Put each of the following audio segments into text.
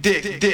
dick, dick, dick,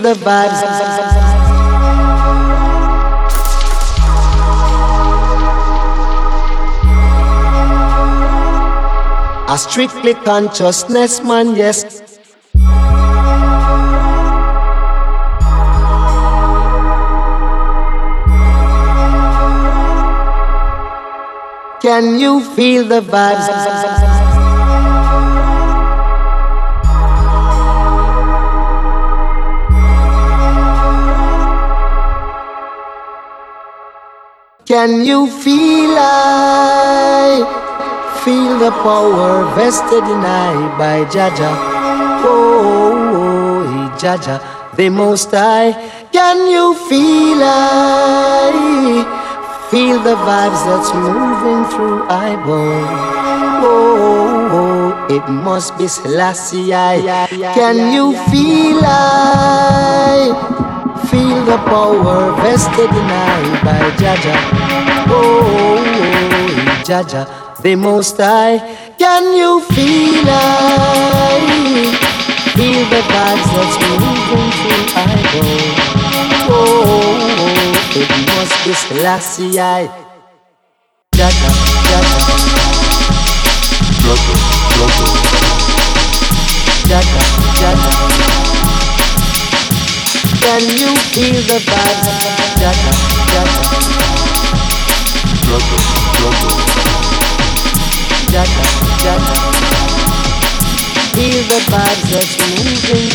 the vibes? A strictly consciousness man, yes. Can you feel the vibes? Can you feel I? Feel the power vested in I by Jah Jah. Oh, oh, oh Jah Jah, the Most High. Can you feel I? Feel the vibes that's moving through I bone. Oh, oh, it must be Selassie. Can you feel I? Feel the power vested in I by Jah Jah. Oh, oh, Jah Jah the Most High. Can you feel I? Feel the vibes that's moving through I go. Oh, it must be Selassie. Jah Jah, Jaja. Jah Jah, Jaja. Jah Jah, Can you feel the vibes? Jah Jah, Jaja. Jah Jah, Jaja. Feel the that's moving through.